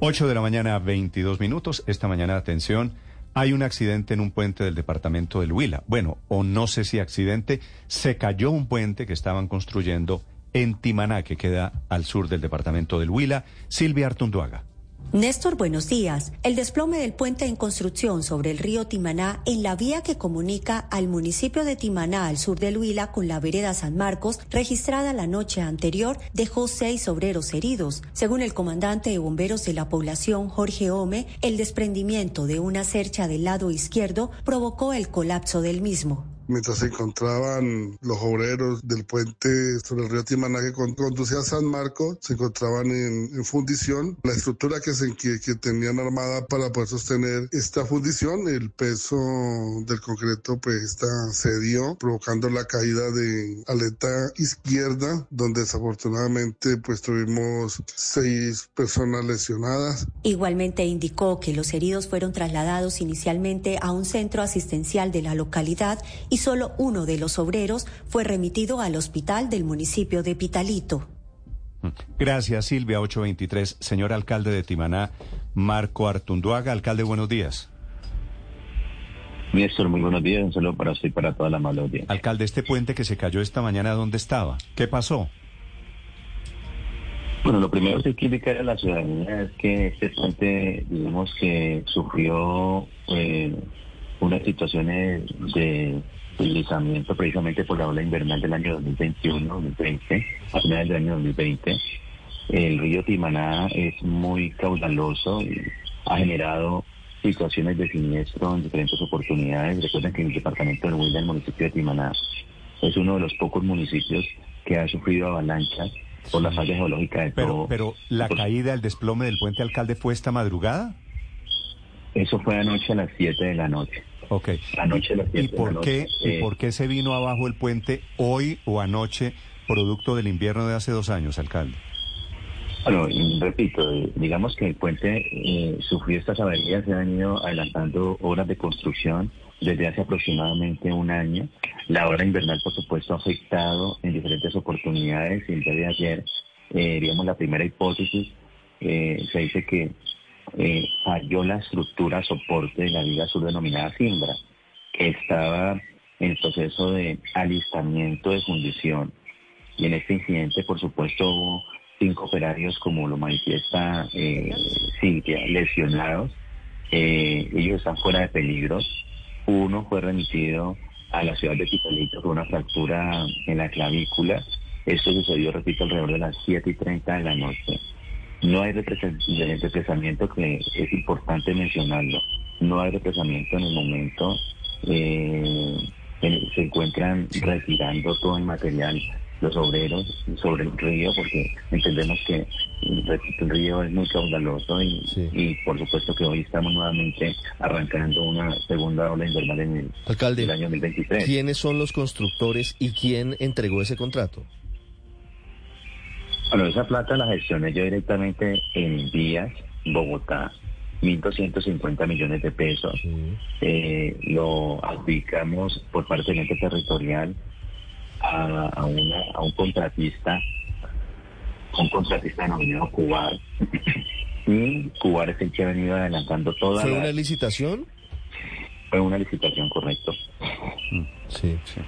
8 de la mañana, 22 minutos. Esta mañana, atención, hay un accidente en un puente del departamento del Huila. Bueno, o no sé si accidente, se cayó un puente que estaban construyendo en Timaná, que queda al sur del departamento del Huila. Silvia Artunduaga. Néstor, buenos días. El desplome del puente en construcción sobre el río Timaná en la vía que comunica al municipio de Timaná al sur del Huila con la vereda San Marcos, registrada la noche anterior, dejó seis obreros heridos. Según el comandante de bomberos de la población, Jorge Ome, el desprendimiento de una cercha del lado izquierdo provocó el colapso del mismo mientras se encontraban los obreros del puente sobre el río Timaná que conducía a San Marcos, se encontraban en, fundición. La estructura que, se, que, tenían armada para poder sostener esta fundición, el peso del concreto pues está cedió, provocando la caída de aleta izquierda, donde desafortunadamente pues tuvimos seis personas lesionadas. Igualmente indicó que los heridos fueron trasladados inicialmente a un centro asistencial de la localidad y solo uno de los obreros fue remitido al hospital del municipio de Pitalito. Gracias, Silvia 823. Señor alcalde de Timaná, Marco Artunduaga. Alcalde, buenos días. Néstor, muy buenos días. Un saludo para usted y para toda la mala audiencia. Alcalde, este puente que se cayó esta mañana, ¿dónde estaba? ¿Qué pasó? Bueno, lo primero que hay que indicar a la ciudadanía es que este puente, digamos que sufrió eh, unas situaciones de deslizamiento precisamente por la ola invernal del año 2021-2020, a finales del año 2020. El río Timaná es muy caudaloso y ha generado situaciones de siniestro en diferentes oportunidades. Recuerden que el departamento del Huila, el municipio de Timaná, es uno de los pocos municipios que ha sufrido avalanchas por la falla geológica de pero, todo. Pero la caída, el desplome del puente alcalde fue esta madrugada. Eso fue anoche a las 7 de la noche. Ok. Anoche a las 7 ¿Y por, qué, ¿Y eh, por qué se vino abajo el puente hoy o anoche, producto del invierno de hace dos años, alcalde? Bueno, repito, eh, digamos que el puente eh, sufrió estas averías, se han ido adelantando horas de construcción desde hace aproximadamente un año. La hora invernal, por supuesto, ha afectado en diferentes oportunidades y el día de ayer, digamos, la primera hipótesis, se dice que eh, falló la estructura soporte de la viga sur denominada Simbra, que estaba en proceso de alistamiento de fundición. Y en este incidente, por supuesto, hubo cinco operarios, como lo manifiesta eh, Cintia, lesionados. Eh, ellos están fuera de peligro. Uno fue remitido a la ciudad de Pitalito con una fractura en la clavícula. Esto sucedió, repito, alrededor de las 7 y 30 de la noche. No hay represamiento que es importante mencionarlo. No hay represamiento en el momento. Eh, se encuentran retirando todo el material los obreros sobre el río porque entendemos que el río es muy caudaloso y, por supuesto que hoy estamos nuevamente arrancando una segunda ola invernal en el, Alcalde, el año 2023. ¿Quiénes son los constructores y quién entregó ese contrato? Bueno, esa plata la gestioné yo directamente en Díaz, Bogotá, 1.250 millones de pesos. Eh, lo aplicamos por parte del ente territorial a, una, a un contratista, un contratista denominado Cubar. y Cubar es el que ha venido adelantando toda ¿Fue una licitación? Fue una licitación, correcto. Mm, sí, sí.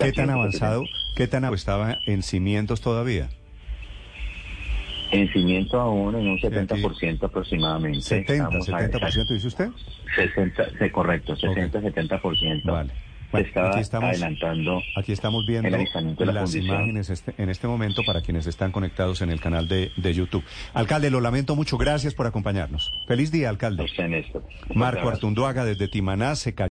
¿Qué tan avanzado, qué tan estaba en cimientos todavía? En cimiento aún en un 70% aproximadamente. 70, 70% dice usted? 60, sí, correcto, 60, 70%. Vale. aquí estamos, adelantando. Aquí estamos viendo las imágenes este, en este momento para quienes están conectados en el canal de, de YouTube. Alcalde, lo lamento mucho. Gracias por acompañarnos. Feliz día, alcalde. Marco Marco Artunduaga desde Timaná se cayó.